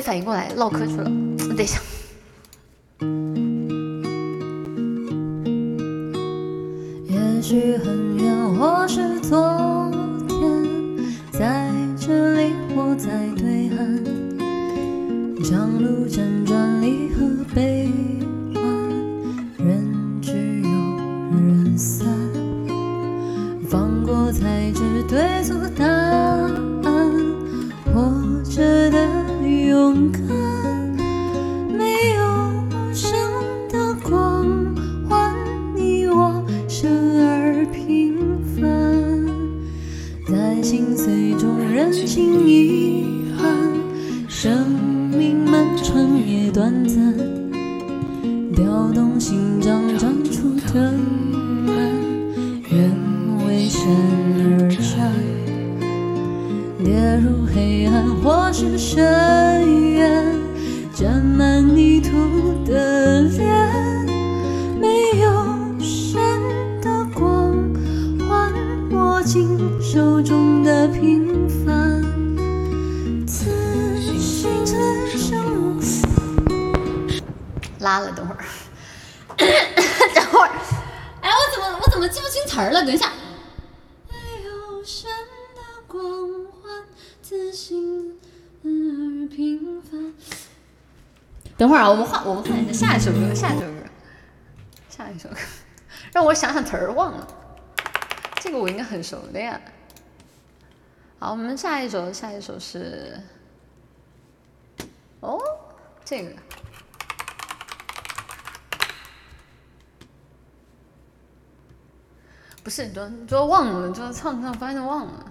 反应过来唠嗑去了。等一下。也许很远，或是昨天，在这里或在对岸，长路辗转，离合悲欢，人聚又人散，放过才知对错答案，勇敢，没有无声的光环，你我生而平凡，在心碎中认清遗憾，生命漫长也短暂，调动心脏长出藤蔓，愿为生而战。跌入黑暗或是深拉了，等会儿，等会儿，哎，我怎么我怎么记不清词儿了？等一下，神的光环，自信而平凡。等会儿啊，我们换我们换一下下一首歌，下一首歌，下一首歌，让我想想词儿，忘了，这个我应该很熟的呀。好，我们下一首，下一首是，哦，这个。不是，主要忘了，就唱唱，发现忘了。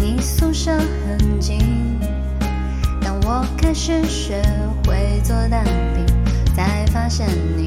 你宿舍很近。当我开始学会做蛋饼，才发现你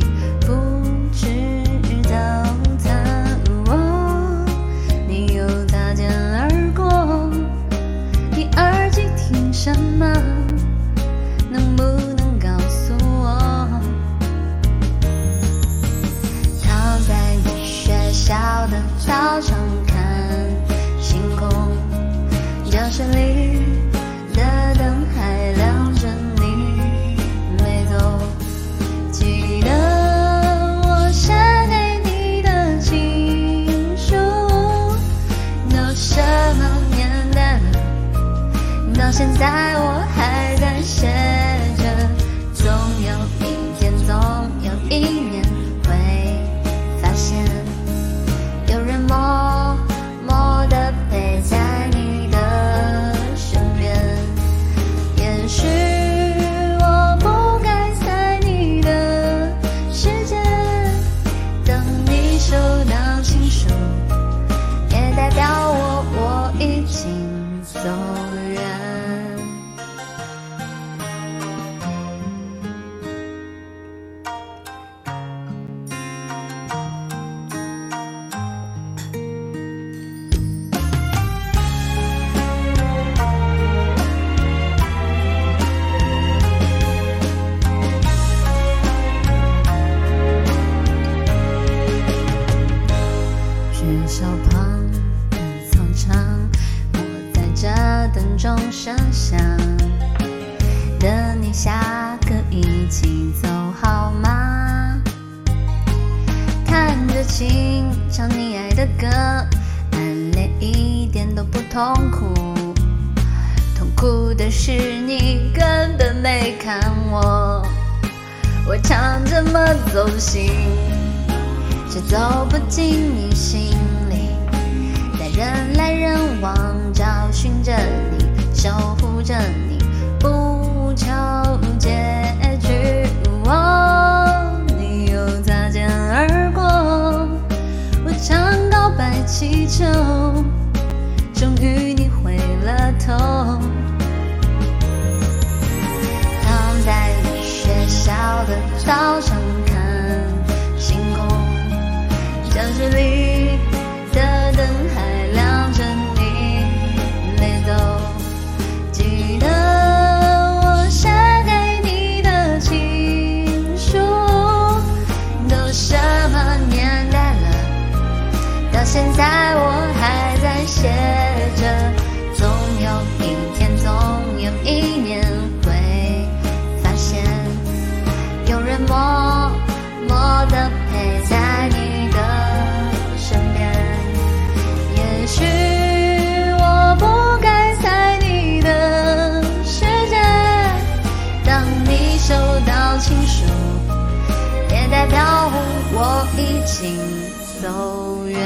到现在我还在写钟声响，等你下课一起走好吗？看着琴，唱你爱的歌，暗恋一点都不痛苦，痛苦的是你根本没看我，我唱这么走心。却走不进你心里，在人来人往找寻着你，守护着你，不求结局。我、哦、你又擦肩而过，我唱告白气球，终于你回了头。躺在你学校的操场。写着。总有一天，总有一年会发现，有人默默地陪在你的身边。也许我不该在你的世界，当你收到情书，也代表我已经走远。